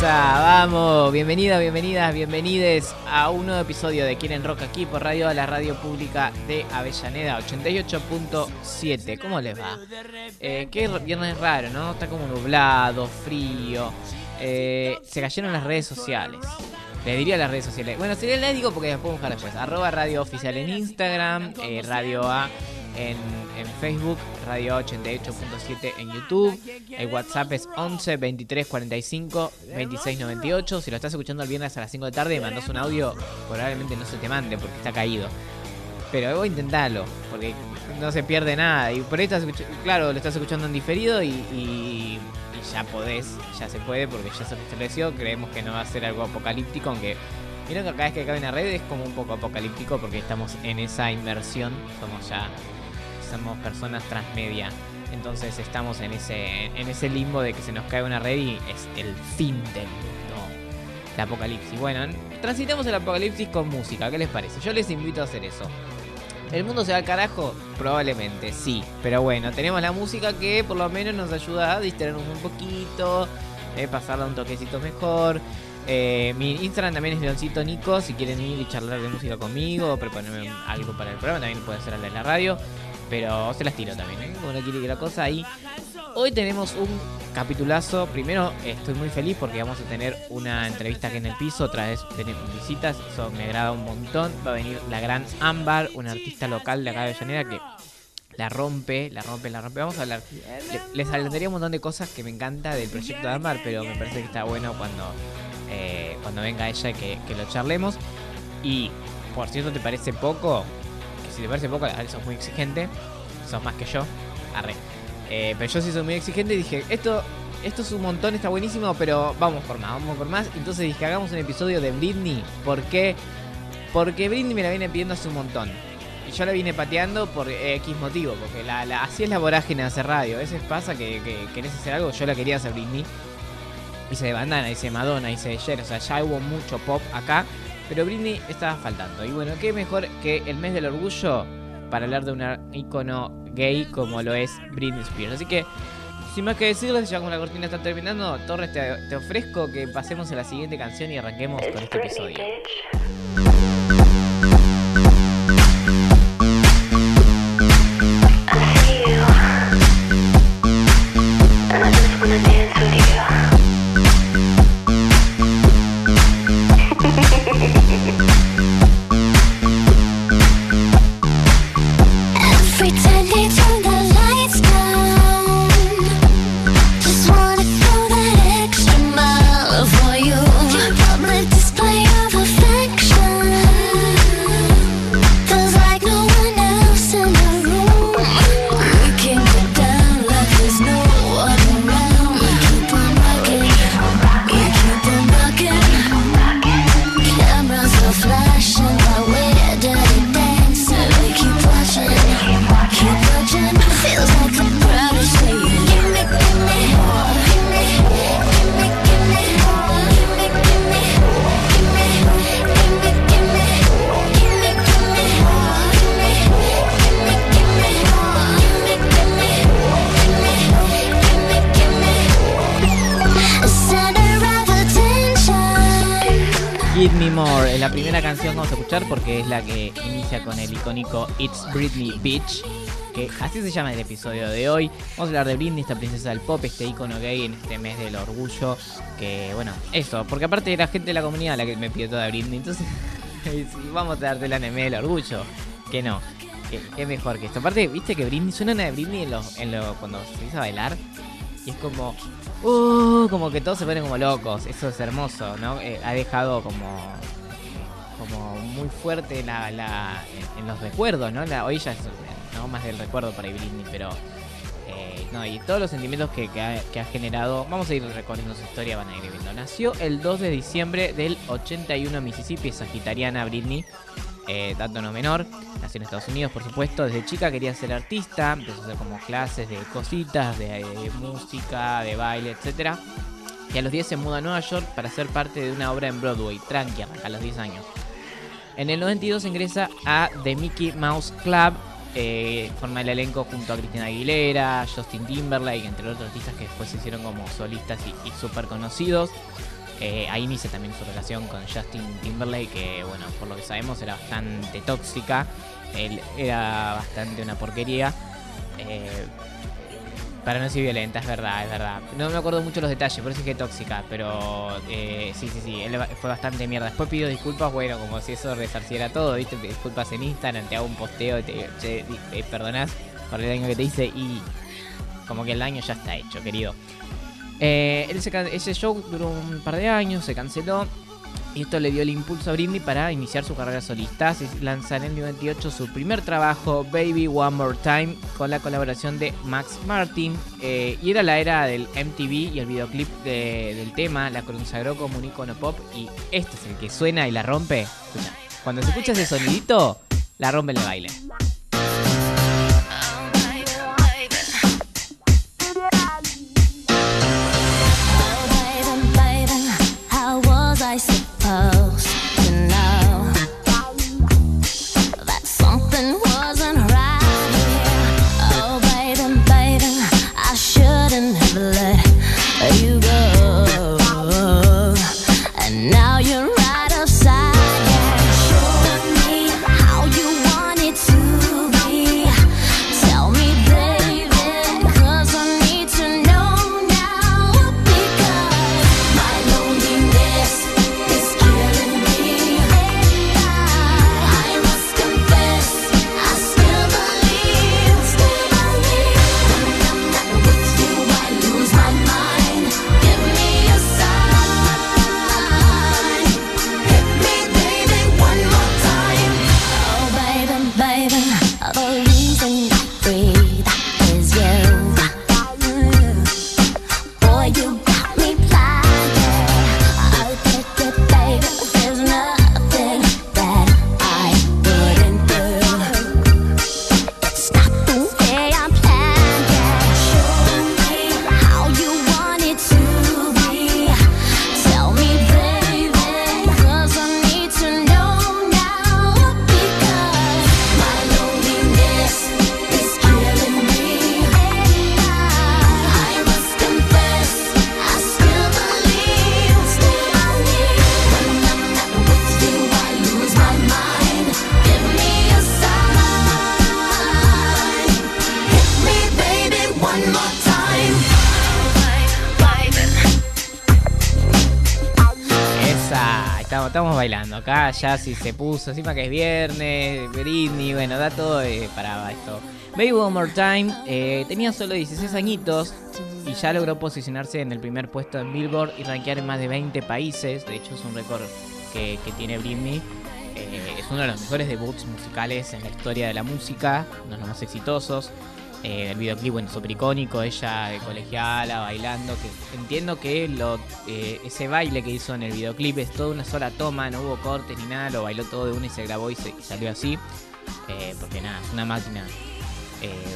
Vamos, bienvenidas, bienvenidas, bienvenides a un nuevo episodio de Quieren Rock aquí por radio, la radio pública de Avellaneda 88.7. ¿Cómo les va? Eh, qué viernes raro, ¿no? Está como nublado, frío. Eh, se cayeron las redes sociales. Les diría las redes sociales. Bueno, si les digo porque puedo buscar después. Arroba Radio Oficial en Instagram, eh, Radio A en, en Facebook, Radio 88.7 en YouTube. El WhatsApp es 11 23 45 26 98. Si lo estás escuchando el viernes a las 5 de tarde y mandas un audio, probablemente no se te mande porque está caído. Pero voy a intentarlo, porque no se pierde nada. Y por ahí estás claro, lo estás escuchando en diferido y- y ya podés, ya se puede porque ya se restableció. Creemos que no va a ser algo apocalíptico, aunque Vieron que cada vez que cae una red es como un poco apocalíptico porque estamos en esa inmersión, somos ya, somos personas transmedia. Entonces estamos en ese, en ese limbo de que se nos cae una red y es el fin del mundo. El apocalipsis. Bueno, transitamos el apocalipsis con música, ¿qué les parece? Yo les invito a hacer eso. ¿El mundo se va al carajo? Probablemente, sí. Pero bueno, tenemos la música que por lo menos nos ayuda a distraernos un poquito, eh, pasarla un toquecito mejor. Eh, mi Instagram también es Leoncito Nico. Si quieren ir y charlar de música conmigo, o proponerme algo para el programa, también pueden hacer en la radio. Pero se las tiro también, ¿eh? Como no quiere que la cosa ahí. Hoy tenemos un capitulazo. Primero, estoy muy feliz porque vamos a tener una entrevista aquí en el piso. Otra vez tenemos visitas. Eso me agrada un montón. Va a venir la gran Ámbar, una artista local de acá de Avellaneda que la rompe, la rompe, la rompe. Vamos a hablar. Le- les adelantaría un montón de cosas que me encanta del proyecto de Ámbar, pero me parece que está bueno cuando, eh, cuando venga ella que, que lo charlemos. Y por cierto, ¿te parece poco? Que si te parece poco, sos muy exigente. Sos más que yo. Arre. Eh, pero yo sí soy muy exigente y dije, esto, esto es un montón, está buenísimo, pero vamos por más, vamos por más. Entonces dije, hagamos un episodio de Britney. ¿Por qué? Porque Britney me la viene pidiendo hace un montón. Y yo la vine pateando por X motivo, porque así es la vorágine de hacer radio. A veces pasa que, que querés hacer algo, yo la quería hacer Britney. Hice de bandana, hice Madonna, hice de Cher, o sea, ya hubo mucho pop acá. Pero Britney estaba faltando. Y bueno, qué mejor que el mes del orgullo para hablar de un ícono como lo es Britney Spears. Así que, sin más que decirles, ya como la cortina está terminando, Torres, te, te ofrezco que pasemos a la siguiente canción y arranquemos con este episodio. La que inicia con el icónico It's Britney Bitch. Que así se llama el episodio de hoy. Vamos a hablar de Britney, esta princesa del pop, este icono gay en este mes del orgullo. Que bueno, eso, porque aparte era gente de la comunidad la que me pidió toda Britney. Entonces, vamos a darte la en el del orgullo. Que no, que, que mejor que esto. Aparte, viste que Britney suena una de Britney en los, en lo, cuando se empieza a bailar. Y es como, uh, como que todos se ponen como locos. Eso es hermoso, ¿no? Eh, ha dejado como, como muy fuerte la, la, en, los recuerdos, ¿no? Hoy ya es no más del recuerdo para Britney, pero Eh, no, y todos los sentimientos que, ha, generado, vamos a ir recorriendo su historia, van a ir viendo. Nació el 2 de diciembre del 81 en Mississippi, sagitariana Britney, eh, dato no menor. Nació en Estados Unidos, por supuesto. Desde chica quería ser artista, empezó a hacer como clases de cositas, de, eh, música, de baile, etcétera. Y a los 10 se muda a Nueva York para ser parte de una obra en Broadway, tranqui, a los 10 años. En el 92 ingresa a The Mickey Mouse Club, eh, forma el elenco junto a Cristina Aguilera, Justin Timberlake, entre otros artistas que después se hicieron como solistas y, y súper conocidos. Eh, ahí inicia también su relación con Justin Timberlake, que bueno, por lo que sabemos era bastante tóxica. Él era bastante una porquería. Eh, para no decir violenta, es verdad, es verdad. No me acuerdo mucho los detalles, por eso es que tóxica, pero eh, sí, sí, sí, él fue bastante mierda. Después pidió disculpas, bueno, como si eso resarciera todo, ¿viste? Disculpas en Instagram, te hago un posteo, te che, eh, perdonás por el daño que te hice y como que el daño ya está hecho, querido. Eh, ese show duró un par de años, se canceló. Y esto le dio el impulso a Britney para iniciar su carrera solista. Se lanza en el 98 su primer trabajo, Baby One More Time, con la colaboración de Max Martin. Eh, y era la era del MTV y el videoclip de- del tema la consagró como un icono pop. Y este es el que suena y la rompe. Cuando se escucha ese sonidito, la rompe en el baile. Acá, ya si se puso, encima que es viernes, Britney, bueno, da todo eh, para esto. Baby One More Time eh, tenía solo 16 añitos y ya logró posicionarse en el primer puesto en Billboard y rankear en más de 20 países. De hecho, es un récord que, que tiene Britney. Eh, es uno de los mejores debuts musicales en la historia de la música, uno de los más exitosos. Eh, el videoclip, bueno, súper icónico, ella de colegiala, bailando, que entiendo que eh, ese baile que hizo en el videoclip es toda una sola toma, no hubo cortes ni nada, lo bailó todo de una y se grabó y, se, salió así, eh, porque nada, es una máquina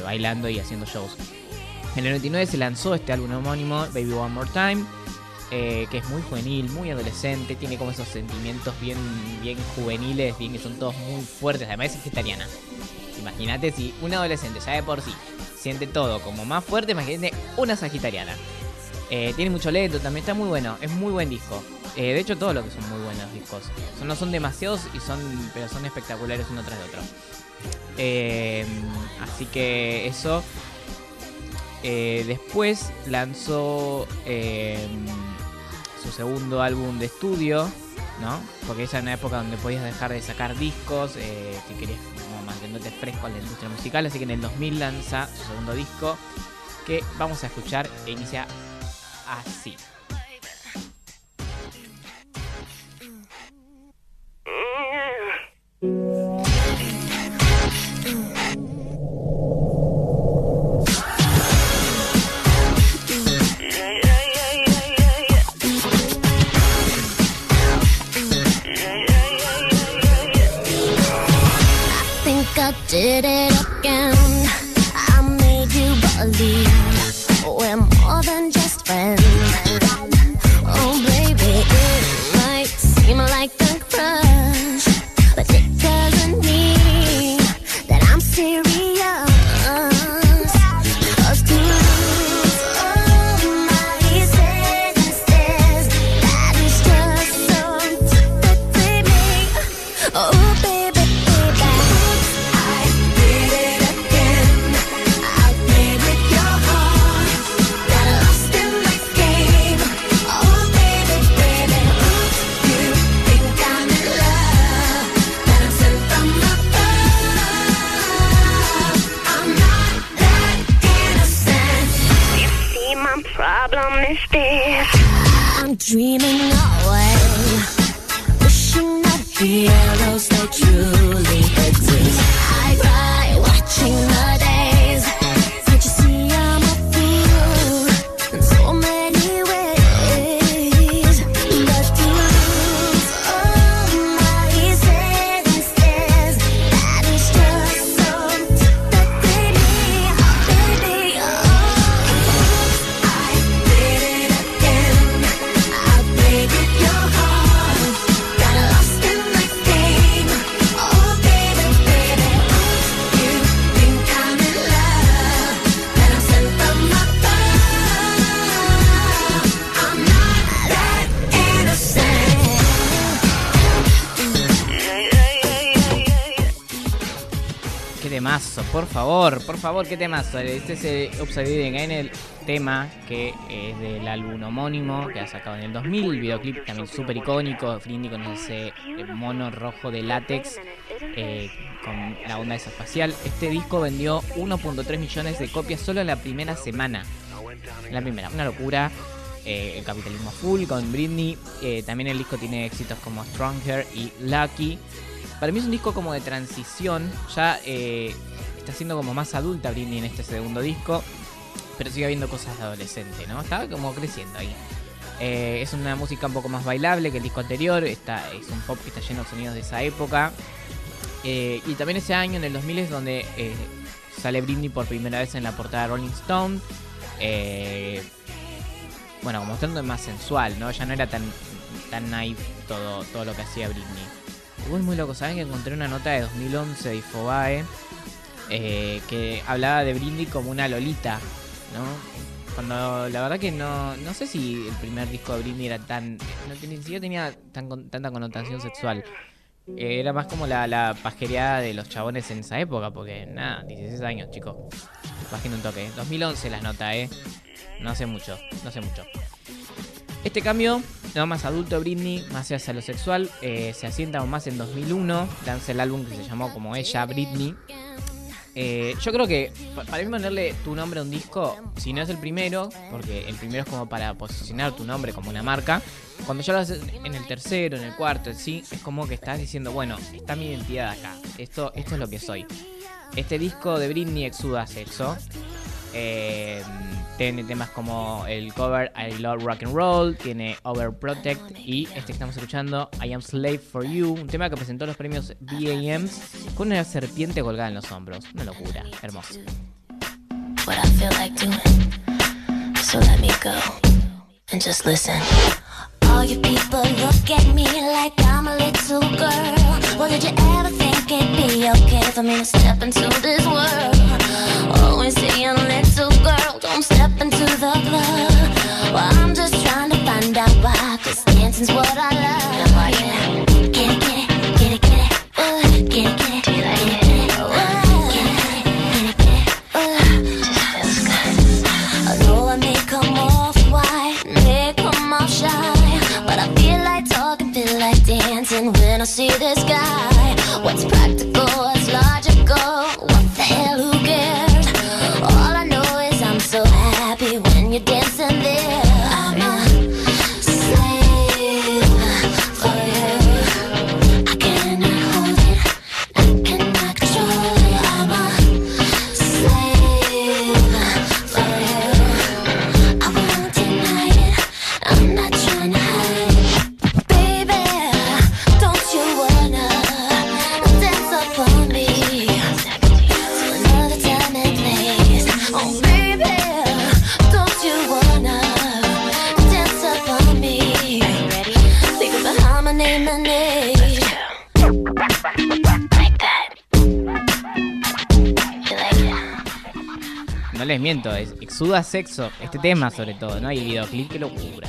bailando y haciendo shows. En el 99 se lanzó este álbum homónimo, Baby One More Time, que es muy juvenil, muy adolescente, tiene como esos sentimientos bien, bien juveniles, bien que son todos muy fuertes, además es vegetariana. Imagínate si una adolescente ya de por sí siente todo como más fuerte, imagínate una sagitariana. Eh, tiene mucho lento, también está muy bueno, es muy buen disco. Eh, de hecho, todos los que son muy buenos discos. No son demasiados, y son, pero son espectaculares uno tras de otro. Eh, así que eso. Después lanzó su segundo álbum de estudio, ¿no? Porque esa era una época donde podías dejar de sacar discos si querías mantenerte fresco en la industria musical. Así que en el 2000 lanza su segundo disco que vamos a escuchar e inicia así. Did it again. Favor, qué temazo. Este es el Upside Down el tema que es del álbum homónimo que ha sacado en el 2000. El videoclip también súper icónico. Frindy con ese eh, mono rojo de látex eh, con la onda espacial. Este disco vendió 1.3 millones de copias solo en la primera semana. La primera, una locura. Eh, el capitalismo full con Britney. Eh, también el disco tiene éxitos como Stronger y Lucky. Para mí es un disco como de transición. Ya eh, está siendo como más adulta Britney en este segundo disco. Pero sigue habiendo cosas de adolescente, ¿no? Está como creciendo ahí. Eh, es una música un poco más bailable que el disco anterior. Está, es un pop que está lleno de sonidos de esa época. Eh, y también ese año, en el 2000, es donde eh, sale Britney por primera vez en la portada de Rolling Stone. Bueno, mostrando más sensual, ¿no? Ya no era tan, tan naive todo, todo lo que hacía Britney. Uy, muy loco, ¿saben que encontré una nota de 2011 de Infobae eh, que hablaba de Britney como una lolita, ¿no? Cuando la verdad que no, no sé si el primer disco de Britney era tan, no ni siquiera tenía tan, tanta connotación sexual. Eh, era más como la, la pajereada de los chabones en esa época, porque nada, 16 años, chicos. Bajen un toque. 2011 las nota, ¿eh? No hace mucho, no hace mucho. Este cambio, no más adulto Britney, más hacia lo sexual, eh, se asienta aún más en 2001. Lanza el álbum que se llamó como ella, Britney. Eh, yo creo que pa- para mí ponerle tu nombre a un disco, si no es el primero, porque el primero es como para posicionar tu nombre como una marca, cuando ya lo haces en el tercero, en el cuarto, en sí, es como que estás diciendo, bueno, está mi identidad acá, esto, esto es lo que soy. Este disco de Britney exuda sexo. Eh, tiene temas como el cover I Love Rock and Roll, tiene Overprotect y este que estamos escuchando I Am Slave for You, un tema que presentó los premios BAMs con una serpiente colgada en los hombros. Una locura, hermoso. what I feel like doing. So let me go and just listen. All you people look at me like I'm a little girl. Well, did you ever think it'd be okay for me to step into this world? Exuda sexo, este tema sobre todo, ¿no? Y el videoclip, qué locura.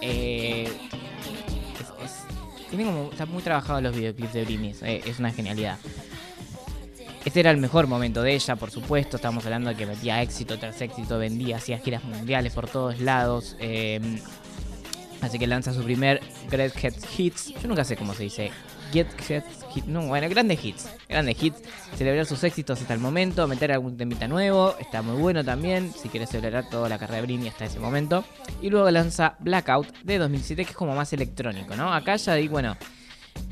Eh, es- es- tiene como, está muy trabajado los videoclips de es, eh, es una genialidad. Este era el mejor momento de ella, por supuesto. Estamos hablando de que metía éxito tras éxito, vendía, hacía giras mundiales por todos lados. eh, así que lanza su primer Greatest Hits. Yo nunca sé cómo se dice. Greatest Hits. No, bueno, grandes hits. Grandes hits. Celebrar sus éxitos hasta el momento. Meter algún temita nuevo. Está muy bueno también. Si quieres celebrar toda la carrera de Britney hasta ese momento. Y luego lanza Blackout de 2007, que es como más electrónico, ¿no? Acá ya di, bueno,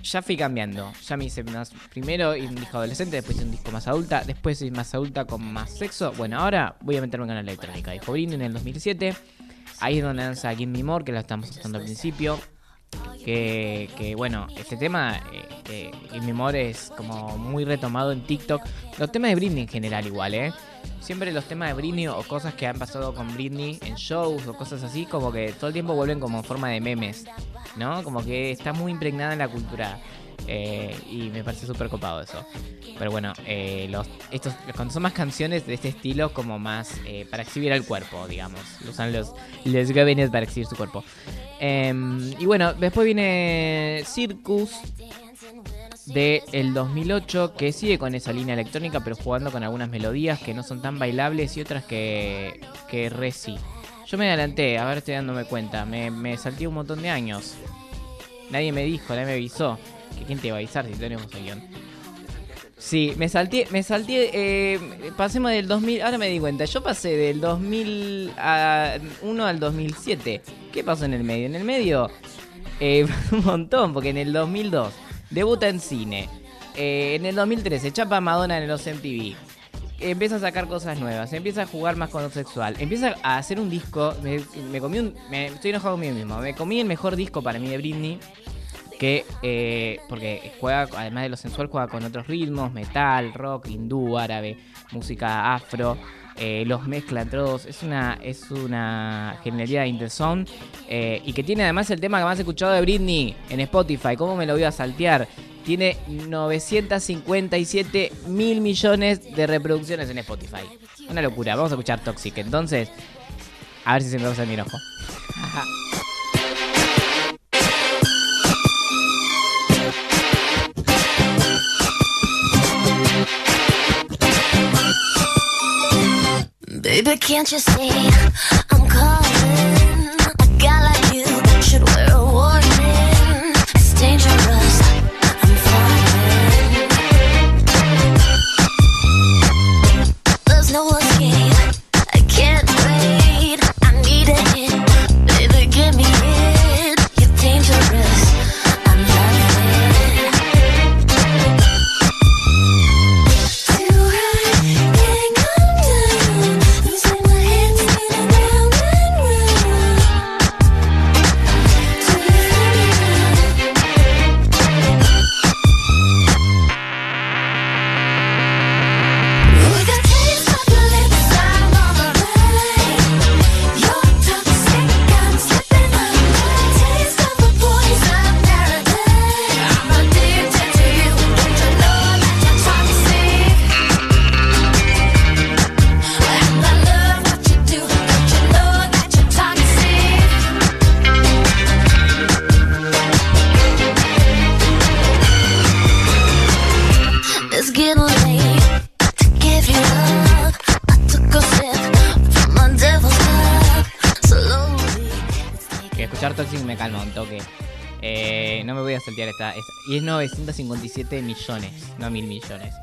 ya fui cambiando. Ya me hice más. Primero un disco adolescente, después un disco más adulta, después hice más adulta con más sexo. Bueno, ahora voy a meterme con la electrónica. Dijo Britney en el 2007. Ahí es donde lanza Give Me More, que la estamos usando al principio. Que, que, bueno, este tema, eh, eh, Me More, es como muy retomado en TikTok. Los temas de Britney en general, igual, ¿eh? Siempre los temas de Britney o cosas que han pasado con Britney en shows o cosas así, como que todo el tiempo vuelven como en forma de memes, ¿no? Como que está muy impregnada en la cultura. Eh, y me parece súper copado eso. Pero bueno, eh, estos, cuando son más canciones de este estilo, como más eh, para exhibir al cuerpo, digamos. Usan los, los jóvenes para exhibir su cuerpo. Em, y bueno, después viene Circus de el 2008 que sigue con esa línea electrónica pero jugando con algunas melodías que no son tan bailables y otras que, que re. Yo me adelanté, a ver estoy dándome cuenta, me, me salté un montón de años. Nadie me dijo, nadie me avisó. ¿Que ¿Quién te iba a avisar si tenemos el guion? Sí, me salté, me salté, eh, pasemos del 2000, ahora me di cuenta, yo pasé del 2001 al 2007. ¿Qué pasó en el medio? En el medio, eh, un montón, porque en el 2002 debuta en cine. Eh, en el 2013 chapa Madonna en los MTV. Empieza a sacar cosas nuevas, empieza a jugar más con lo sexual, empieza a hacer un disco. Me, comí un. Estoy enojado conmigo mismo. Me comí el mejor disco para mí de Britney. Que, eh, porque juega, además de lo sensual, juega con otros ritmos: metal, rock, hindú, árabe, música afro. eh, los mezcla entre todos. Es una, es una genialidad in the zone. eh, y que tiene además el tema que más he escuchado de Britney en Spotify. ¿Cómo me lo voy a saltear? Tiene 957 mil millones de reproducciones en Spotify. Una locura. Vamos a escuchar Toxic. Entonces, a ver si se me pasa mi enojo. Can't you see escuchar Toxic me calma un toque. Eh, no me voy a saltear esta, Y es 957 millones, no mil millones.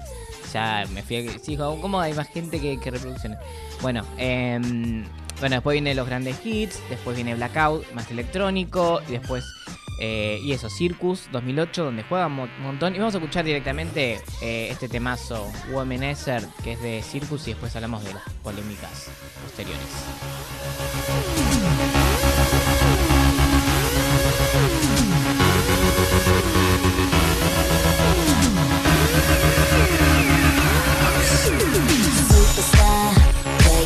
Ya me fui a... Sí, ¿cómo hay más gente que, que reproducciones? Bueno, em, bueno, después vienen los grandes hits, después viene Blackout, más electrónico, y después... eh, y eso, Circus 2008, donde juega un mo- montón. Y vamos a escuchar directamente eh, este temazo, Womanizer, que es de Circus, y después hablamos de las polémicas posteriores.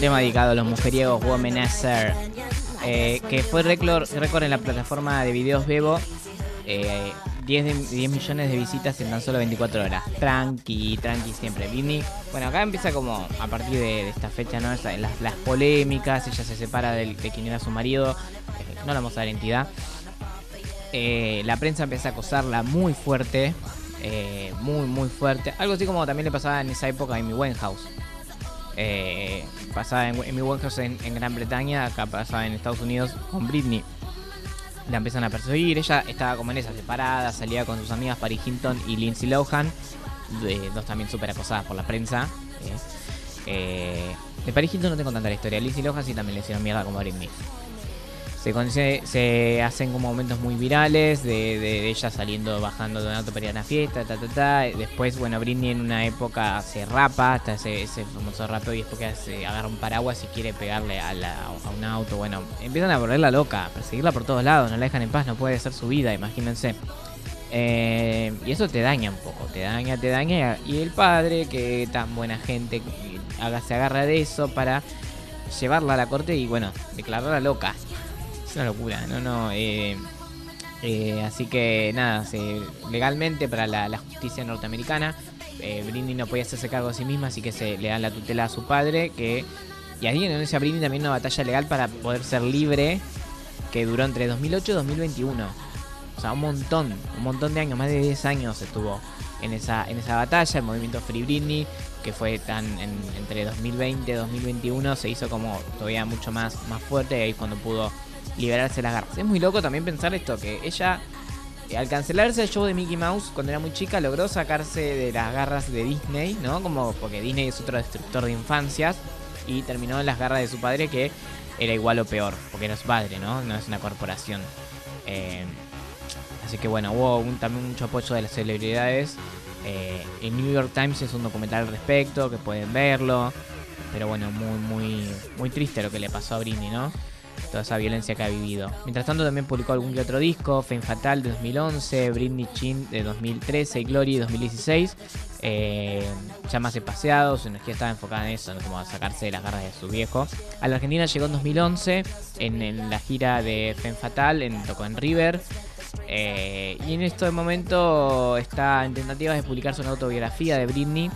Tema dedicado a los mujeriegos Womanizer, eh, que fue récord, en la plataforma de videos Bebo. eh, 10, de- 10 millones de visitas en tan solo 24 horas. Tranqui, tranqui siempre. Britney, bueno, acá empieza como a partir de, de esta fecha, ¿no? Las, polémicas, ella se separa del- de quien era su marido, eh, no la vamos a dar entidad. Eh, la prensa empieza a acosarla muy fuerte, eh, muy, muy fuerte. Algo así como también le pasaba en esa época a Amy Winehouse. Eh, en Amy Winehouse en, en Gran Bretaña, acá pasaba en Estados Unidos con Britney. La empiezan a perseguir, ella estaba como en esa separada, salía con sus amigas Paris Hilton y Lindsay Lohan, dos también súper acosadas por la prensa. eh. Eh, de Paris Hilton no tengo tanta la historia, Lindsay Lohan sí también le hicieron mierda como Britney. Se, se, hacen como momentos muy virales de, de- ella saliendo, bajando de un auto para ir a una fiesta, ta, ta, ta. Después, bueno, Britney en una época se rapa, hasta ese, ese famoso rapeo y después que se agarra un paraguas y quiere pegarle a, la- a un auto. Bueno, empiezan a volverla loca, a perseguirla por todos lados, no la dejan en paz, no puede ser su vida, imagínense. Eh, y eso te daña un poco, te daña, te daña. Y el padre, que tan buena gente, haga, se agarra de eso para llevarla a la corte y bueno, declararla loca. Es una locura, no, no. eh, eh, así que nada, se- legalmente para la, justicia norteamericana, eh, Britney no podía hacerse cargo de sí misma, así que se le dan la tutela a su padre, que y ahí en Indonesia Britney también una batalla legal para poder ser libre, que duró entre 2008 y 2021. O sea, un montón, un montón de años, más de 10 años estuvo en esa, en esa batalla, el movimiento Free Britney, que fue tan en- entre 2020 y 2021, se hizo como todavía mucho más, más fuerte, y ahí cuando pudo liberarse las garras. Es muy loco también pensar esto, que ella, eh, al cancelarse el show de Mickey Mouse cuando era muy chica, logró sacarse de las garras de Disney, ¿no? Como porque Disney es otro destructor de infancias, y terminó en las garras de su padre, que era igual o peor, porque era su padre, ¿no? No es una corporación. Eh, así que bueno, hubo un- también mucho apoyo de las celebridades. Eh, el New York Times es un documental al respecto, que pueden verlo. Pero bueno, muy, muy, muy triste lo que le pasó a Britney, ¿no? Toda esa violencia que ha vivido. Mientras tanto también publicó algún que otro disco, Fame Fatal de 2011, Britney Chin de 2013 y Glory de 2016. Eh, ya más espaciado, su energía estaba enfocada en eso, ¿no? como a sacarse de las garras de su viejo. A la Argentina llegó en 2011 en, la gira de Femme Fatal, en, tocó en River. Eh, y en este momento está en tentativas de publicarse una autobiografía de Britney.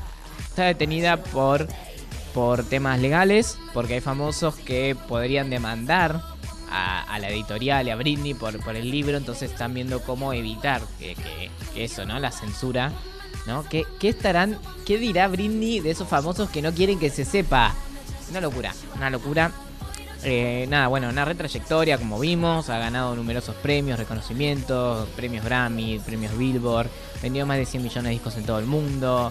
Está detenida por, por temas legales, porque hay famosos que podrían demandar a, la editorial y a Britney por, el libro, entonces están viendo cómo evitar que, eso, ¿no? La censura, ¿no? ¿Qué, qué estarán, qué dirá Britney de esos famosos que no quieren que se sepa? Una locura, una locura. Eh, nada, bueno, una retrayectoria, como vimos, ha ganado numerosos premios, reconocimientos, premios Grammy, premios Billboard, vendió más de 100 millones de discos en todo el mundo,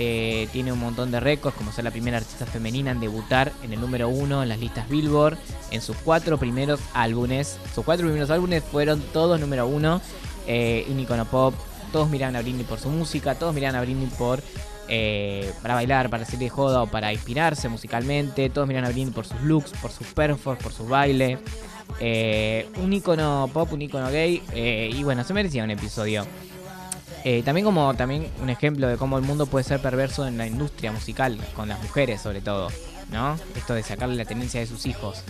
eh, tiene un montón de récords, como ser la primera artista femenina en debutar en el número uno en las listas Billboard, en sus cuatro primeros álbumes, sus cuatro primeros álbumes fueron todos número uno, eh, un icono pop, todos miraban a Britney por su música, todos miraban a Britney por eh, para bailar, para hacer de joda o para inspirarse musicalmente. Todos miran a Britney por sus looks, por sus performances, por su baile. Eh, un icono pop, un icono gay. eh, y bueno, se merecía un episodio. Eh, también como también un ejemplo de cómo el mundo puede ser perverso en la industria musical, con las mujeres sobre todo, ¿no? Esto de sacarle la tenencia de sus hijos,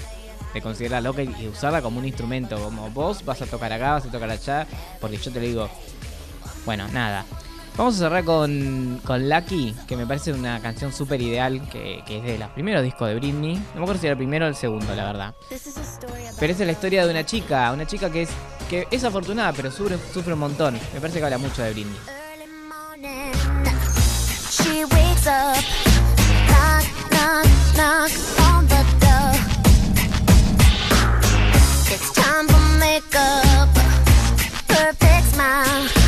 de considerarla loca y usarla como un instrumento, como vos vas a tocar acá, vas a tocar allá, porque yo te lo digo. Bueno, nada. Vamos a cerrar con, con Lucky, que me parece una canción súper ideal, que, es de los primeros discos de Britney. No me acuerdo si era el primero o el segundo, la verdad. Pero es la historia de una chica, una chica que es, que es afortunada, pero sufre, sufre un montón. Me parece que habla mucho de Britney. It's time for makeup, perfect smile.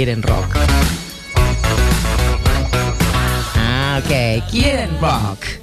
quieren rock. Ah, ok, quieren rock.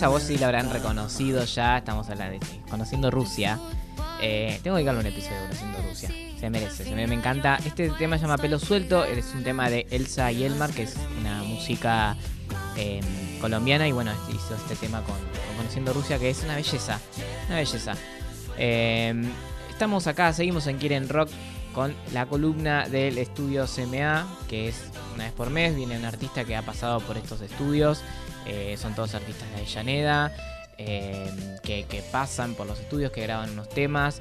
Esa voz sí la habrán reconocido ya. Estamos hablando de Conociendo Rusia. Eh, tengo que dedicarle un episodio Conociendo Rusia. Se merece, se me, encanta. Este tema se llama Pelo Suelto. Es un tema de Elsa y Elmar, que es una música eh, colombiana. Y bueno, hizo este tema con, con Conociendo Rusia, que es una belleza. Una belleza. Eh, estamos acá, seguimos en Quieren Rock con la columna del estudio CMA, que es una vez por mes. Viene un artista que ha pasado por estos estudios. Eh, son todos artistas de Avellaneda. eh, que, pasan por los estudios, que graban unos temas.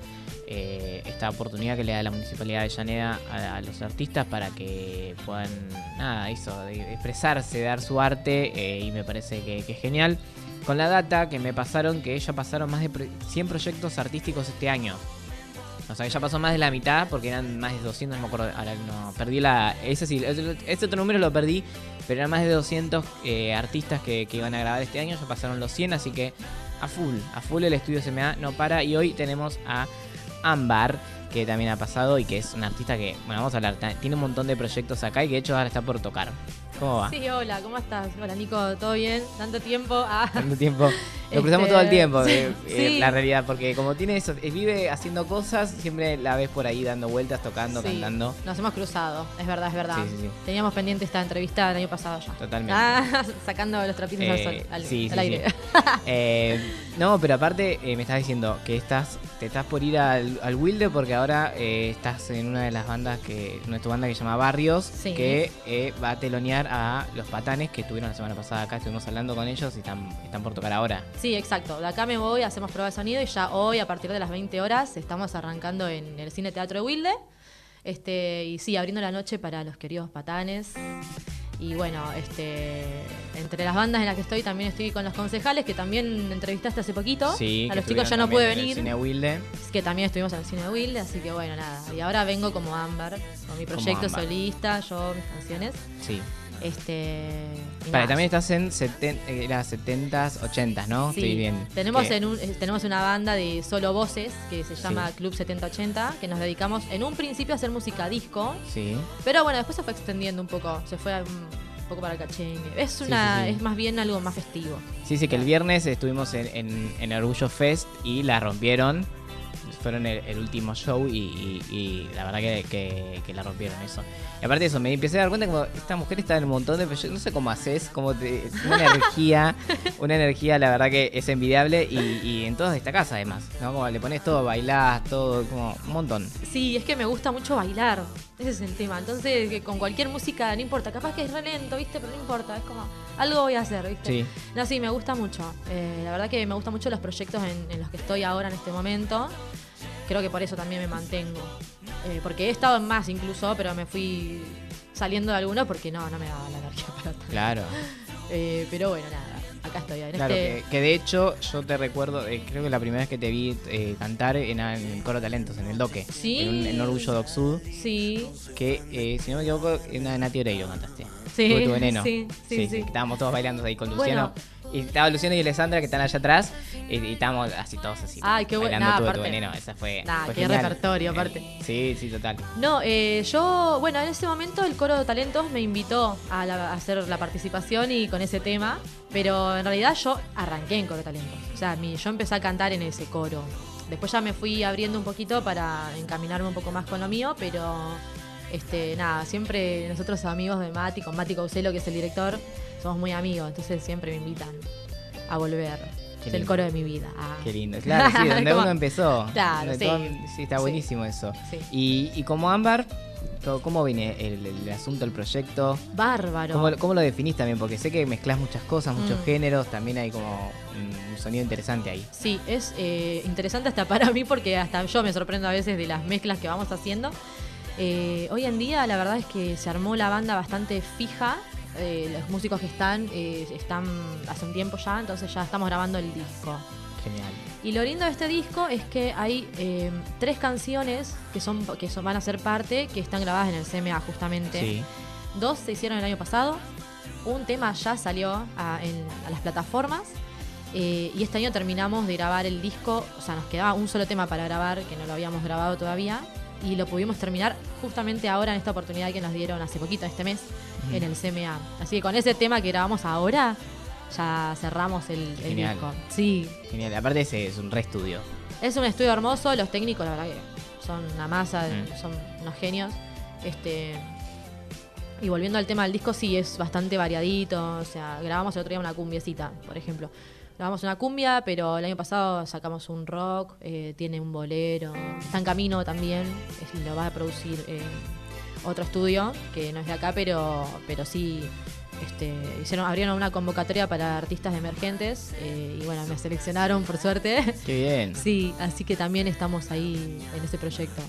eh, esta oportunidad que le da la Municipalidad de Avellaneda a, los artistas para que puedan, nada, eso, expresarse, dar su arte, eh, y me parece que, es genial. Con la data que me pasaron, que ya pasaron más de pro- 100 proyectos artísticos este año. O sea que ya pasó más de la mitad porque eran más de 200, no me acuerdo, ahora no, perdí la... Ese sí, ese otro número lo perdí, pero eran más de 200 eh, artistas que, iban a grabar este año, ya pasaron los 100, así que a full, a full el estudio CMA no para. Y hoy tenemos a Ámbar, que también ha pasado y que es una artista que, bueno, vamos a hablar, tiene un montón de proyectos acá y que de hecho ahora está por tocar. ¿Cómo va? Sí, hola, ¿cómo estás? Hola Nico, ¿todo bien? ¿Tanto tiempo? Ah, Tanto tiempo. Lo cruzamos Este, todo el tiempo, sí, eh, eh, sí. la realidad, porque como tiene eso, eh, vive haciendo cosas, siempre la ves por ahí dando vueltas, tocando, sí, cantando. Nos hemos cruzado, es verdad, es verdad. Sí, sí, sí. Teníamos pendiente esta entrevista el año pasado ya. Totalmente. Ah, sacando los trapitos al Eh, sol, al, sí, al aire. Eh, no, pero aparte eh, me estás diciendo que estás, te estás por ir al, al Wilde porque ahora eh, estás en una de las bandas que, tu banda que se llama Barrios, Sí. que eh, va a telonear a los patanes que estuvieron la semana pasada acá, estuvimos hablando con ellos y están, están por tocar ahora. Sí, exacto. De acá me voy, hacemos prueba de sonido y ya hoy, a partir de las 20 horas, estamos arrancando en el Cine Teatro de Wilde. Este, y sí, abriendo la noche para los queridos patanes. Y bueno, este, entre las bandas en las que estoy, también estoy con los concejales, que también entrevistaste hace poquito. Sí, a los chicos ya no pude también en el venir. Cine Wilde. que también estuvimos en el cine de Wilde, así que bueno, nada. Y ahora vengo como Ámbar, con mi proyecto solista, yo, mis canciones. Sí. Este. Vale, también estás en seten, eh, era 70s, 80s, ¿no? Sí, Estoy bien. Tenemos, Que- en un, eh, tenemos una banda de solo voces que se llama Sí. Club 7080, que nos dedicamos en un principio a hacer música disco, Sí. pero bueno, después se fue extendiendo un poco, se fue um, un poco para el cachengue. Es, una, sí. es más bien algo más festivo. Sí, sí, que el viernes estuvimos en, en, en Orgullo Fest y la rompieron. Fueron el, el último show y, y- y la verdad que, que- que la rompieron eso. Y aparte de eso, me empecé a dar cuenta como esta mujer está en un montón de proyectos. No sé cómo haces, como te, una energía, una energía, la verdad que es envidiable y, y en todas destacás además, ¿no? Como le pones todo, bailás, todo, como un montón. Sí, es que me gusta mucho bailar, ese es el tema. Entonces, que con cualquier música, no importa, capaz que es re lento, ¿viste? Pero no importa, es como, algo voy a hacer, ¿viste? Sí. No, sí, me gusta mucho. Eh, la verdad que me gustan mucho los proyectos en, en los que estoy ahora en este momento. Creo que por eso también me mantengo. Eh, porque he estado en más incluso, pero me fui saliendo de alguno porque no, no me daba la energía para tanto. Claro. Eh, pero bueno, nada, acá estoy. En Claro, este... que, que de hecho yo te recuerdo, eh, creo que la primera vez que te vi eh, cantar era en el Coro Talentos, en el Doque. Sí. En, un- en Orgullo Doc Sud. Sí, Que, eh, si no me equivoco, en Nati Oreiro cantaste. Sí, tu veneno. sí, sí, sí. que Estábamos todos bailando ahí con Luciano. Bueno. Y estaba Luciano y Alessandra que están allá atrás. Y, y estábamos así todos así. Ay, qué bueno. Nah, tu veneno. Esa fue. Nah, fue qué genial. repertorio, Eh, aparte. sí, sí, total. No, eh, yo, bueno, en ese momento el coro de talentos me invitó a, la- a hacer la participación y con ese tema, pero en realidad yo arranqué en coro de talentos. O sea, mi- yo empecé a cantar en ese coro. Después ya me fui abriendo un poquito para encaminarme un poco más con lo mío, pero este, nada, siempre nosotros amigos de Mati, con Mati Causelo, que es el director, somos muy amigos, entonces siempre me invitan a volver. Es el coro de mi vida. Ah. Qué lindo. Claro, sí, donde uno empezó. Claro, sí. todo- sí, está Sí. buenísimo eso. Sí. Y, y como Ámbar, ¿cómo- ¿cómo viene el, el asunto, el proyecto? Bárbaro. ¿Cómo, cómo lo definís también? Porque sé que mezclas muchas cosas, muchos Mm. géneros, también hay como un, un sonido interesante ahí. Sí, es eh, interesante hasta para mí porque hasta yo me sorprendo a veces de las mezclas que vamos haciendo. Eh, hoy en día la verdad es que se armó la banda bastante fija. Eh, los músicos que están eh, están hace un tiempo ya, entonces ya estamos grabando el disco. Genial. Y lo lindo de este disco es que hay eh, tres canciones que son que son, van a ser parte que están grabadas en el CMA justamente. Sí. Dos se hicieron el año pasado. Un tema ya salió a, en- a las plataformas. eh, y este año terminamos de grabar el disco. O sea, nos quedaba un solo tema para grabar, que no lo habíamos grabado todavía. Y lo pudimos terminar justamente ahora en esta oportunidad que nos dieron hace poquito, este mes, en el CMA. Así que con ese tema que grabamos ahora, ya cerramos el, el disco. Sí, Genial. Aparte ese es un re estudio. es un estudio hermoso, los técnicos la verdad que son una masa, Mm. son unos genios. Este y volviendo al tema del disco, sí, es bastante variadito. O sea, grabamos el otro día una cumbiecita, por ejemplo. Grabamos una cumbia, pero el año pasado sacamos un rock, eh, tiene un bolero, está en camino también, es- lo va a producir eh, otro estudio, que no es de acá, pero, pero sí este, hicieron, abrieron una convocatoria para artistas emergentes eh, y bueno, me seleccionaron por suerte. Qué bien. Sí, así que también estamos ahí en ese proyecto.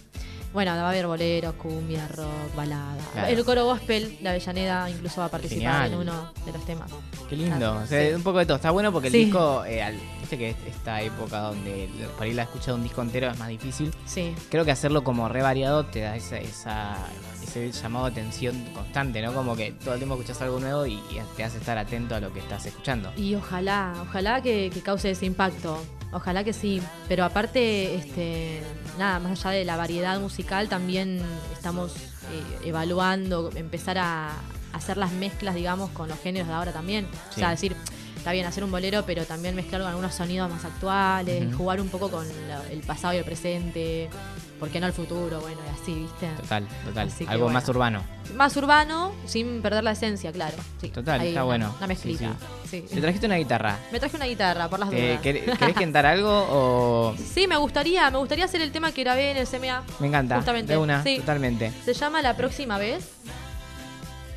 Bueno, va a haber boleros, cumbia, rock, balada. Claro. El coro gospel, la Avellaneda, incluso va a participar Genial. en uno de los temas. Qué lindo. Claro, O sea, sí. un poco de todo. Está bueno porque el Sí. disco, eh, al- viste que es- esta época donde por ahí la escucha de un disco entero es más difícil. Sí, Creo que hacerlo como re variado te da esa, esa- ese llamado de atención constante, ¿no? Como que todo el tiempo escuchas algo nuevo y, y te hace estar atento a lo que estás escuchando. y ojalá, ojalá que, que cause ese impacto. Ojalá que sí. Pero aparte, este, nada, más allá de la variedad musical, también estamos eh, evaluando, empezar a hacer las mezclas, digamos, con los géneros de ahora también. O Sí. sea, decir, está bien hacer un bolero, pero también mezclar con algunos sonidos más actuales, jugar un poco con la- el pasado y el presente, ¿por qué no el futuro? Bueno, y así, ¿viste? Total, total. Así Algo bueno. más urbano. Más urbano, sin perder la esencia, claro. Sí, Total, Ahí está una- bueno. Una mezclita. Sí, sí. Te trajiste una guitarra. Me traje una guitarra, por las Eh, dudas. ¿querés, cantar algo o...? Sí, me gustaría, me gustaría hacer el tema que grabé en el CMA. Me encanta. Justamente, De una, totalmente. Se llama La próxima vez.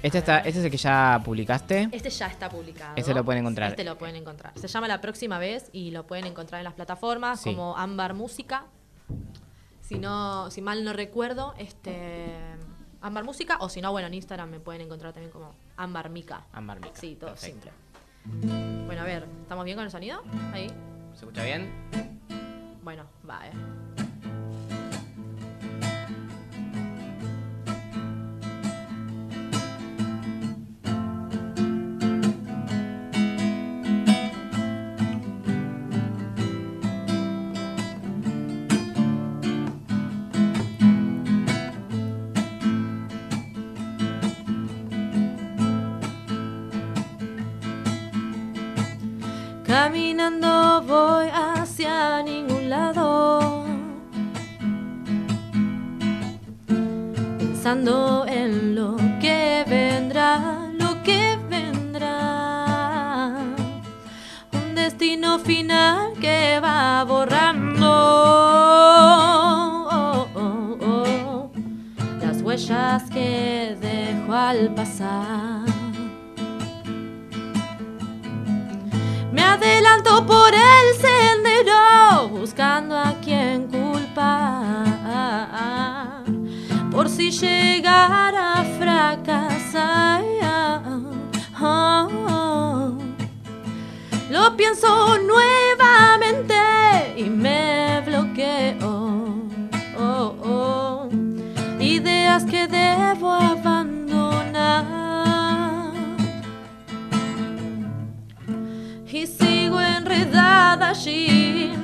Este, está, este es el que ya publicaste. Este ya está publicado. Este lo pueden encontrar. Este lo pueden encontrar. Se llama La próxima vez y lo pueden encontrar en las plataformas Sí. como Ámbar Música. Si no, si mal no recuerdo, este Ámbar Música o si no, bueno, en Instagram me pueden encontrar también como Ámbar Mica. Ámbar Mica. Sí, todo Perfecto. simple. Bueno, a ver, ¿estamos bien con el sonido? Ahí. ¿Se escucha bien? Bueno, va, eh.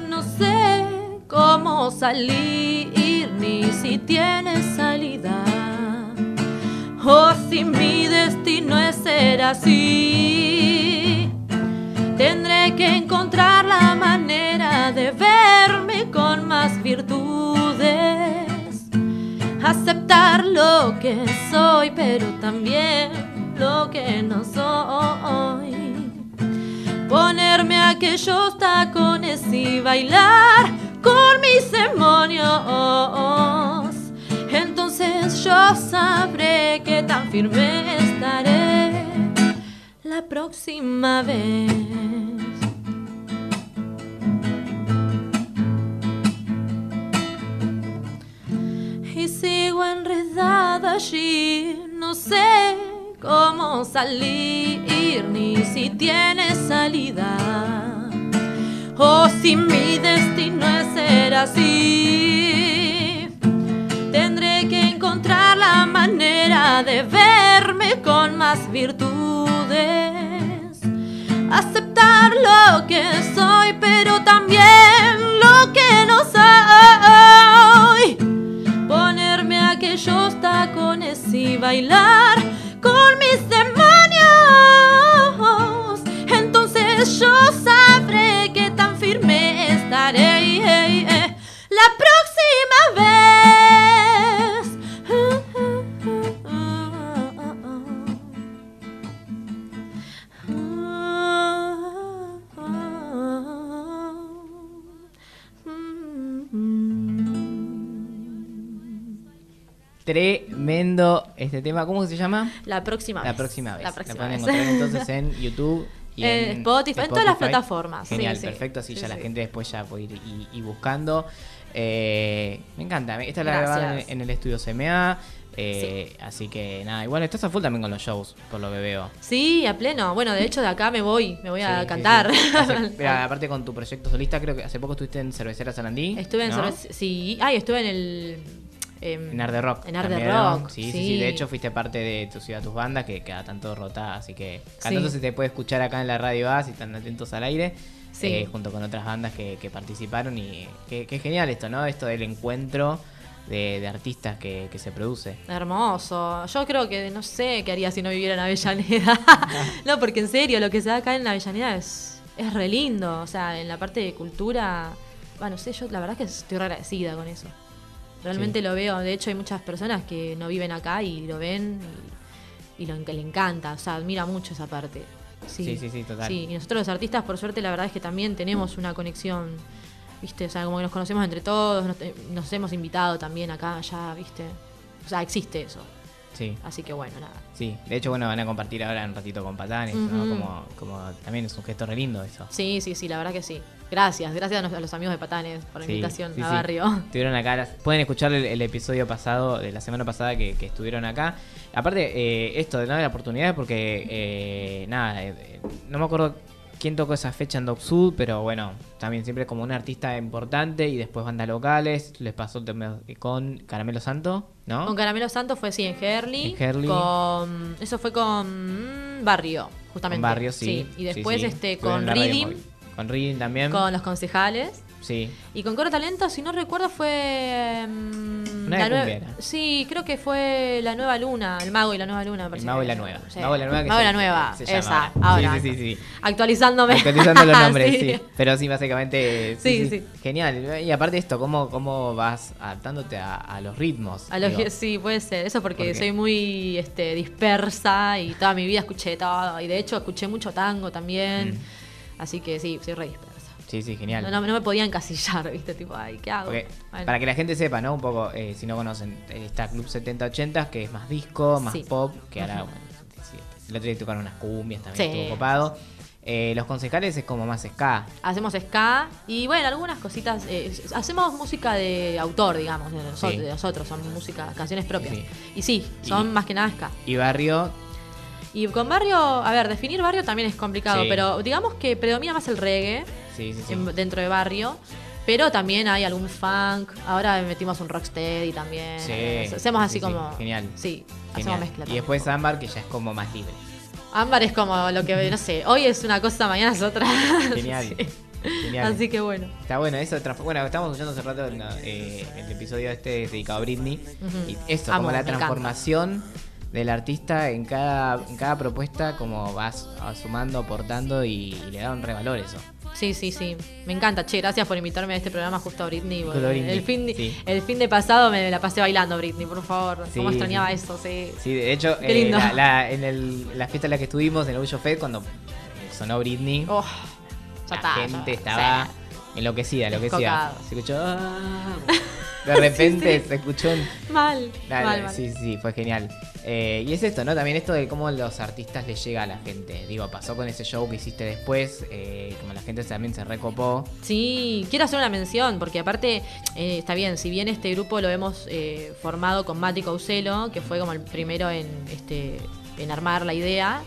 No sé cómo salir ni si tiene salida. O si mi destino es ser así. Tendré que encontrar la manera de verme con más virtudes. Aceptar lo que soy, pero también lo que no soy ponerme aquellos tacones y bailar con mis demonios. Entonces yo sabré que tan firme estaré la próxima vez. Y sigo enredada allí, no sé cómo salir ni si tiene salida. O si mi destino es ser así. Tendré que encontrar la manera de verme con más virtudes. Aceptar lo que soy, pero también lo que no soy ponerme aquellos tacones y bailar con mis demonios, entonces yo sabré que tan firme estaré la próxima vez. Tremendo este tema. ¿Cómo se llama? La próxima La vez. próxima vez. La próxima pueden vez. encontrar entonces en YouTube. Y Eh, en Spotify, en todas las plataformas, Genial, sí. perfecto. Así Sí, ya la gente después ya puede ir y, y buscando. Eh, me encanta. Esta la grabaron en, en el estudio CMA. eh, Así que nada, igual estás a full también con los shows, por lo que veo. Sí, a pleno. Bueno, de hecho de acá me voy, me voy a sí, cantar. sí. Hace- pero aparte con tu proyecto solista, creo que hace poco estuviste en Cervecera Sarandí. Estuve en ¿no? Cervece- sí, ay, estuve en el En Art de Rock. En Art de también, ¿no? Rock. Sí, sí, sí, De hecho, fuiste parte de tu ciudad, tus bandas, que queda tanto rota. Así que Sí. se te puede escuchar acá en la radio A, si están atentos al aire. Sí. eh, junto con otras bandas que, que participaron. Y qué qué genial esto, ¿no? Esto del encuentro de, de artistas que, que se produce. Hermoso. Yo creo que no sé qué haría si no viviera en Avellaneda. no, porque en serio, lo que se da acá en Avellaneda es, es re lindo. O sea, en la parte de cultura, bueno, no sé, yo la verdad que estoy re agradecida con eso. Realmente Sí. lo veo. De hecho, hay muchas personas que no viven acá y lo ven y, y lo, que le encanta. O sea, admira mucho esa parte. Sí, sí, sí, total. Sí, y nosotros los artistas, por suerte, la verdad es que también tenemos una conexión. ¿Viste? O sea, como que nos conocemos entre todos, nos, eh, nos hemos invitado también acá, allá, ¿viste? O sea, existe eso. Sí, Así que bueno, nada. sí. De hecho, bueno, van a compartir ahora un ratito con Patanes, ¿no? Como, como también es un gesto re lindo eso. Sí, sí, sí, la verdad que sí. Gracias, gracias a los, amigos de Patanes por la Sí, invitación sí, a sí. Barrio. Estuvieron acá. Pueden escuchar el, el episodio pasado, de la semana pasada, que, que estuvieron acá. Aparte, eh, esto de no la oportunidad, porque, eh, nada, eh, no me acuerdo quién tocó esa fecha en Doc Sud, pero bueno, también siempre como un artista importante y después bandas locales. Les pasó con Caramelo Santo, ¿no? Con Caramelo Santo fue, sí, en Herley. En Herley. Con, eso fue con mm, Barrio, justamente. Con Barrio, sí. Y después este con Reading. Con Reading también. con los concejales. Sí. Y con Coro Talento, si no recuerdo, fue. mm, Una de la nue- cumbia era. Sí, creo que fue La Nueva Luna, El Mago y la Nueva Luna. El Mago y la. Nueva. Sí. Mago y la Nueva que Mago y se- la Nueva, se llama esa. ahora. Sí, sí, sí, sí. Actualizándome. Actualizando los nombres, sí. Sí. Pero sí, básicamente. Sí, Sí. Genial. Y aparte esto, ¿cómo, cómo vas adaptándote a, a los ritmos? A los sí, puede ser. Eso porque soy muy este, dispersa y toda mi vida escuché todo. Y de hecho escuché mucho tango también. Mm. Así que sí, soy re dispersa. Sí, sí, genial. No, no, no me podía encasillar, ¿viste? Tipo, ay, ¿qué hago? Porque, Bueno. Para que la gente sepa, ¿no? Un poco, eh, si no conocen, eh, está Club 70-80, que es más disco, más Sí. pop, que ahora, bueno, sí, el otro día tocaron unas cumbias, también estuvo copado. Eh, los concejales es como más ska. Hacemos ska y bueno, algunas cositas. eh, hacemos música de autor, digamos, de, nosotros, Sí. de nosotros, son música, canciones propias. Sí. Y sí, son Y- más que nada ska. Y barrio, Y con barrio, a ver, definir barrio también es complicado, Sí. pero digamos que predomina más el reggae sí, sí, sí. en- dentro de barrio. Pero también hay algún funk. Ahora metimos un rocksteady también. Sí, Hacemos así sí, sí, como. genial. Sí, Genial. hacemos mezcla. Y después Ámbar, que ya es como más libre. Ámbar es como lo que, no sé, hoy es una cosa, mañana es otra. Genial. Genial. Así que bueno. Está bueno eso. Bueno, estamos escuchando hace rato no, eh, el episodio este dedicado a Britney. Ujú. Y eso, Amo, como la encanta. Del artista en cada, en cada propuesta, como vas, sumando, aportando y, y le da un revalor eso. Sí, sí, sí. Me encanta. Che, gracias por invitarme a este programa justo a Britney. El, fin de, sí. el fin de pasado me la pasé bailando, Britney, por favor. Sí, Cómo extrañaba sí. eso, sí. Sí, de hecho, Qué eh, la, la- en el- la fiesta en la que estuvimos, en el Orgullo Fed, cuando sonó Britney, Oh, la está, gente ya- estaba enloquecida, enloquecida. Se escuchó. "Ah". De repente sí. se escuchó un. Mal, Dale, mal, mal. Sí, sí, fue genial. Eh, y es esto, ¿no? También esto de cómo los artistas les llega a la gente. Digo, pasó con ese show que hiciste después, eh, como la gente también se recopó. Sí, quiero hacer una mención, porque aparte, eh, está bien, si bien este grupo lo hemos eh, formado con Mati Causelo, que fue como el primero en, este, en armar la idea,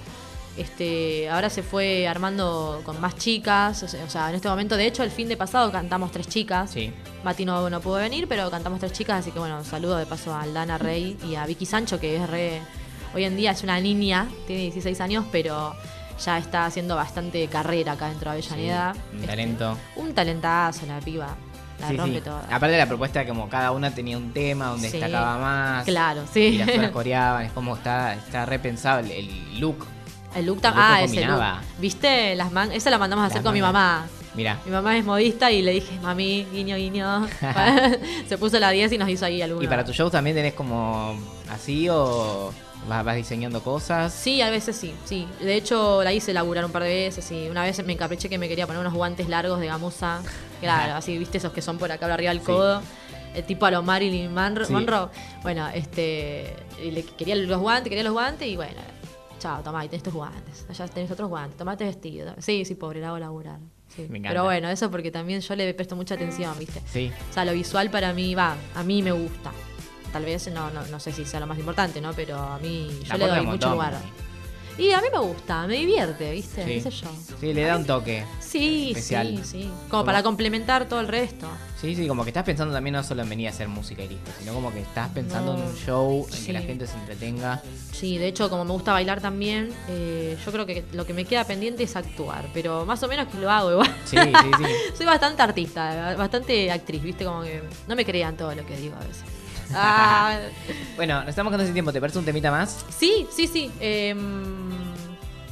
este, ahora se fue armando con más chicas, o sea, en este momento, de hecho, el fin de pasado cantamos tres chicas. Sí. Mati no, no pudo venir, pero cantamos tres chicas, así que bueno, saludo de paso a Aldana Rey y a Vicky Sancho, que es re. Hoy en día es una niña, tiene 16 años, pero ya está haciendo bastante carrera acá dentro de Avellaneda. Sí, un Este, talento. un talentazo la piba. La Sí, rompe sí. toda. Aparte de la propuesta, como cada una tenía un tema donde destacaba más. Claro, sí. Y las coreaban, es como está, está repensable el look. El look El Ah, ese look. ¿Viste? Las man Esa la mandamos a hacer con mi mamá. Mira, Mi mamá es modista y le dije, mami, guiño, guiño. Se puso la 10 y nos hizo ahí alguna. ¿y para tu show también tenés como así o vas, vas diseñando cosas? Sí, a veces sí, sí. De hecho, la hice laburar un par de veces y una vez me encapriché que me quería poner unos guantes largos de gamuza. Claro, así, viste, esos que son por acá arriba del Sí. codo. eh, tipo a lo Marilyn Monroe. Sí. Bueno, este. le quería los guantes, quería los guantes y bueno. Chao, tomá, ahí tenés tus guantes. Allá tenés otros guantes, tomate vestido. Sí, sí, pobre, la hago laburar. Sí. Me encanta. Pero bueno, eso porque también yo le presto mucha atención, ¿viste? Sí. O sea, lo visual para mí va, a mí me gusta. Tal vez no, no, no sé si sea lo más importante, ¿no? Pero a mí yo La le doy mucho lugar. Y a mí me gusta, me divierte, ¿viste? Sí. ¿Qué sé yo? Sí, le da un toque. Sí, Especial. sí, sí. Como Como- para complementar todo el resto. Sí, sí, como que estás pensando también no solo en venir a hacer música y listo, sino como que estás pensando No. en un show, en Sí. que la gente se entretenga. Sí, de hecho, como me gusta bailar también, eh, yo creo que lo que me queda pendiente es actuar. Pero más o menos que lo hago igual. Sí, sí, sí. Soy bastante artista, bastante actriz, ¿viste? Como que no me crean todo lo que digo a veces. Ah, Bueno, nos estamos quedando sin tiempo. ¿Te parece un temita más? sí, sí, sí. Eh,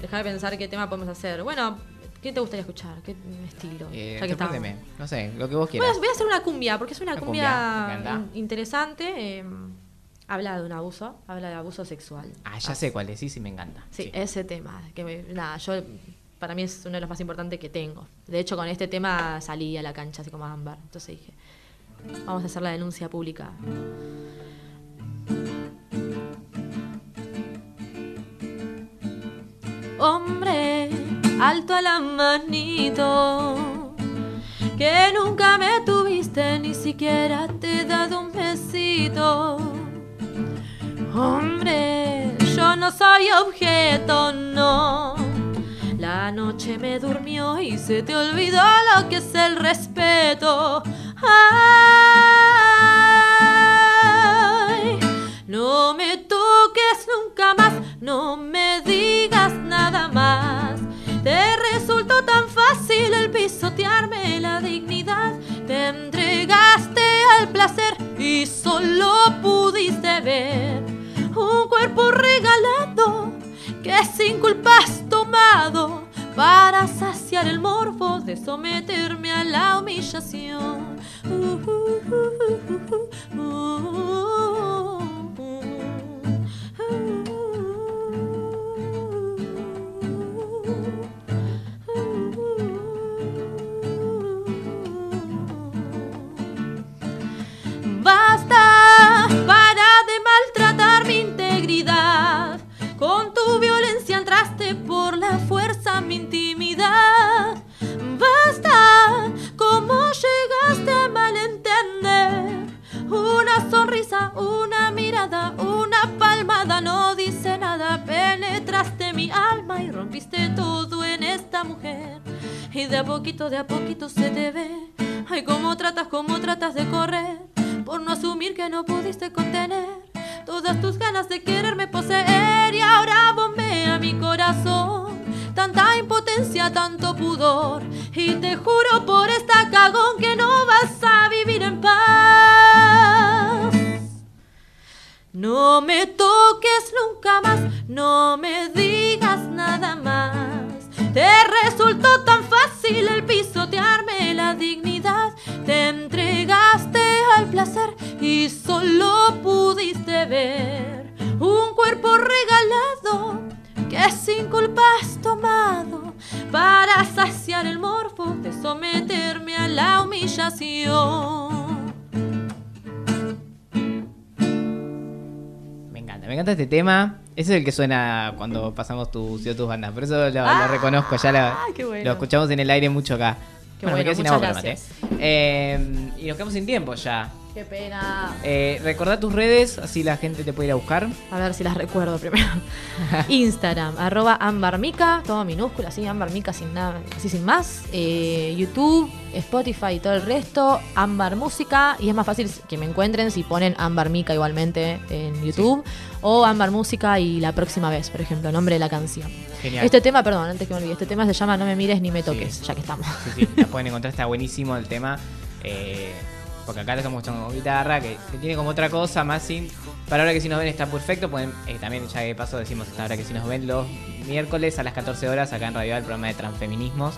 Déjame pensar qué tema podemos hacer. Bueno, ¿qué te gustaría escuchar? ¿Qué estilo? Eh, Ya que estamos. sorpréndeme. No sé, lo que vos quieras. voy a hacer una cumbia, porque es una, Una cumbia, interesante. eh, habla de un abuso, habla de abuso sexual. Ah, ya sé cuál es, sí, sí, me encanta. Sí, ese tema. Que me- nada, yo para mí es uno de los más importantes que tengo. De hecho, con este tema salí a la cancha, así como Ámbar. Entonces dije, vamos a hacer la denuncia pública. Hombre, alto a la manito, que nunca me tuviste, ni siquiera te he dado un besito. Hombre, yo no soy objeto, no. La noche me durmió y se te olvidó lo que es el respeto. Ay, no me toques nunca más, no me digas nada más. Te resultó tan fácil el pisotearme la dignidad. Te entregaste al placer y solo pudiste ver un cuerpo regalado que sin culpa has tomado para saciar el morbo de someterme a la humillación. Basta, sonrisa, una mirada, una palmada no dice nada. Penetraste mi alma y rompiste todo en esta mujer. Y de a poquito, de a poquito se te ve. Ay, cómo tratas, cómo tratas de correr. Por no asumir que no pudiste contener todas tus ganas de quererme poseer. Y ahora bombea mi corazón. Tanta impotencia, tanto pudor. Y te juro por esta cagón que no vas a vivir en paz. No me toques nunca más, no me digas nada más. Te resultó tan fácil el pisotearme la dignidad. Te entregaste al placer y solo pudiste ver un cuerpo regalado que sin culpa has tomado para saciar el morbo de someterme a la humillación. Encanta, me encanta este tema. Ese es el que suena cuando pasamos tus, yo tus bandas. Por eso lo, lo Ah, reconozco, ya lo, qué bueno. lo escuchamos en el aire mucho acá. Qué bueno, me quedé sin agua. Eh, y nos quedamos sin tiempo ya. Qué pena. Eh, recordá tus redes, así la gente te puede ir a buscar. A ver si las recuerdo primero. Instagram, arroba ambarmica, todo minúscula, así, ambarmica sin nada, así sin más. Eh, YouTube, Spotify y todo el resto, Ambar Música. Y es más fácil que me encuentren si ponen Ambarmica igualmente en YouTube. O Ambar Música y la próxima vez, por ejemplo, nombre de la canción. Genial. Este tema, perdón, antes que me olvide, este tema se llama No me mires ni me toques, Sí. ya que estamos. Sí, sí, la pueden encontrar, está buenísimo el tema. eh, porque acá estamos mostrando con guitarra, que, que tiene como otra cosa más sin. Para ahora que si nos ven está perfecto. Pueden, eh, también, ya de paso, decimos hasta ahora que si nos ven los miércoles a las 14 horas acá en Radio el programa de Transfeminismos.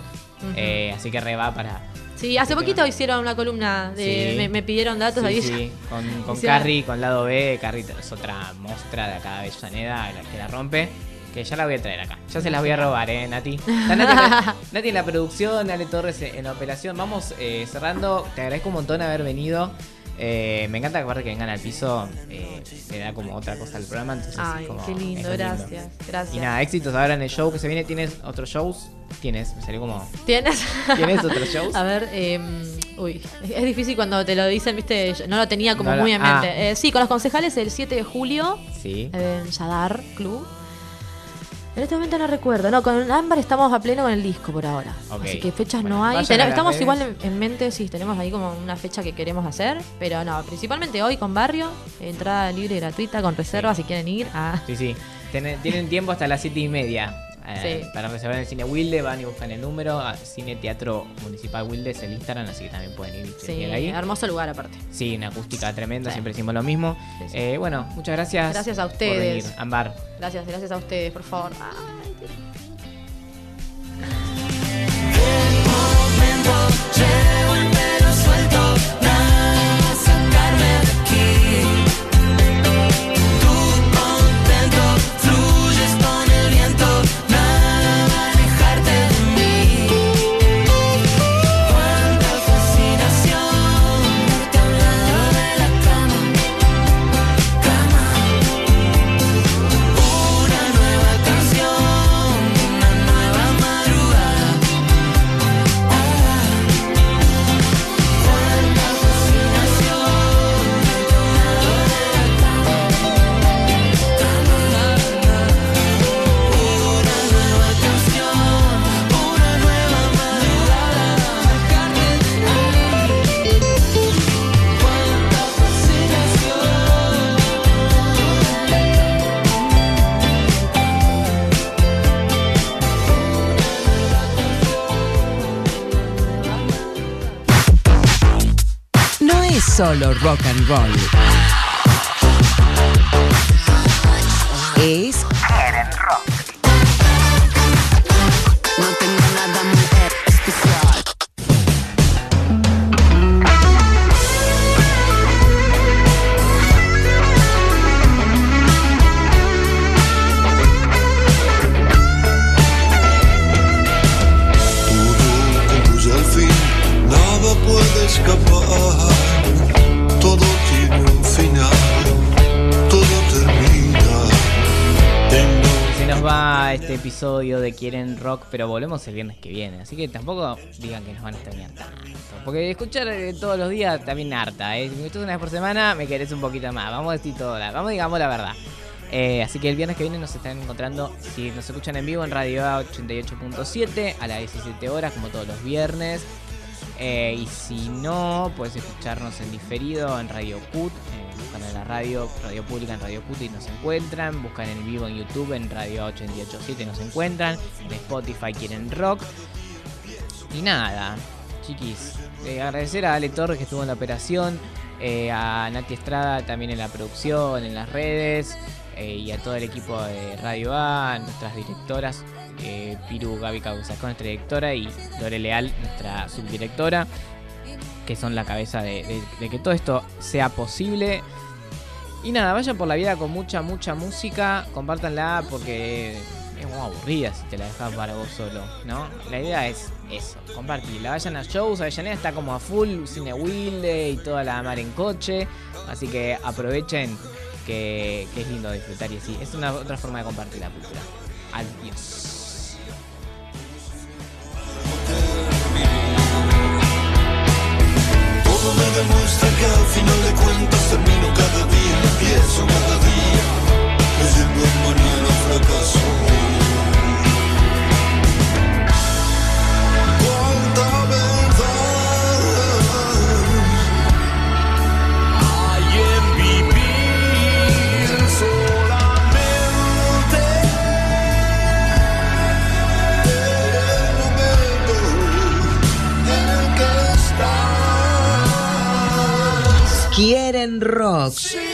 Eh, así que re va para. Sí, hace Este poquito hicieron una columna, de, Sí. me, me pidieron datos Sí, ahí. sí, con, con Carrie, con lado B. Carrie es otra mostra de acá de Avellaneda, la que la rompe. Que ya la voy a traer acá. Ya se las voy a robar, eh, Nati. Está Nati, Nati en la producción, Ale Torres en la operación. Vamos eh, cerrando. Te agradezco un montón haber venido. Eh, me encanta que aparte que vengan al piso, eh, le da como otra cosa al programa. Entonces Ay, es como- qué lindo, es gracias. Gracias. Y nada, éxitos ahora en el show que se viene. ¿Tienes otros shows? Tienes, me salió como. ¿Tienes? ¿Tienes otros shows? A ver, eh, uy, es- difícil cuando te lo dicen, viste, yo no lo tenía como No muy en ah. mente. Eh, sí, con los concejales el 7 de julio Sí. en Yadar Club. En este momento no recuerdo. No, con Ámbar estamos a pleno con el disco por ahora. Así que fechas Bueno, no hay. Ten- a estamos igual en, en mente, sí, tenemos ahí como una fecha que queremos hacer. Pero no, principalmente hoy con Barrio. Entrada libre y gratuita con reserva si quieren ir. Ah, Sí, sí. Tienen, tienen tiempo hasta las 7 y media. Eh, Sí. Para reservar en el cine Wilde, van y buscan el número. a Cine Teatro Municipal Wilde es el Instagram, así que también pueden ir sí, ahí. hermoso lugar aparte. Sí, una acústica tremenda, Sí. siempre decimos lo mismo. Sí, sí. Eh, bueno, muchas gracias. Gracias a por ustedes. venir, Ambar. Gracias, gracias a ustedes, por favor. Ay, solo rock and roll. Es No tengo nada muy especial. Todo concluye al fin, nada puede escapar. Este episodio de Quieren Rock, pero volvemos el viernes que viene. Así que tampoco digan que nos van a extrañar tanto. Porque escuchar eh, todos los días también harta. ¿eh? Si me escuchas una vez por semana, me querés un poquito más. Vamos a decir todo, la- vamos digamos la verdad. Eh, así que el viernes que viene nos están encontrando, si nos escuchan en vivo en Radio A 88.7 a las 17 horas, como todos los viernes. Eh, y si no, puedes escucharnos en diferido en Radio CUT. eh, buscan en la radio, Radio Pública en Radio CUT y nos encuentran. Buscan en vivo en YouTube en Radio 887 y nos encuentran. En Spotify quieren rock. Y nada, chiquis. eh, agradecer a Ale Torres que estuvo en la operación. eh, a Nati Estrada también en la producción, en las redes. Eh, y a todo el equipo de Radio A, nuestras directoras. eh, Piru Gaby Causacón, nuestra directora, y Lore Leal, nuestra subdirectora, que son la cabeza de que todo esto sea posible. Y nada, vayan por la vida con mucha, mucha música, compártanla porque es muy aburrida si te la dejas para vos solo, ¿no? La idea es eso, compartirla. Vayan a shows, Avellaneda está como a full, Cine Wilde y toda la mar en coche, así que aprovechen que, que es lindo disfrutar y así. Es una otra forma de compartir la cultura. Adiós. Todo me demuestra que al final de cuentas termino cada día, empiezo cada día, leyendo al fracaso. Estás.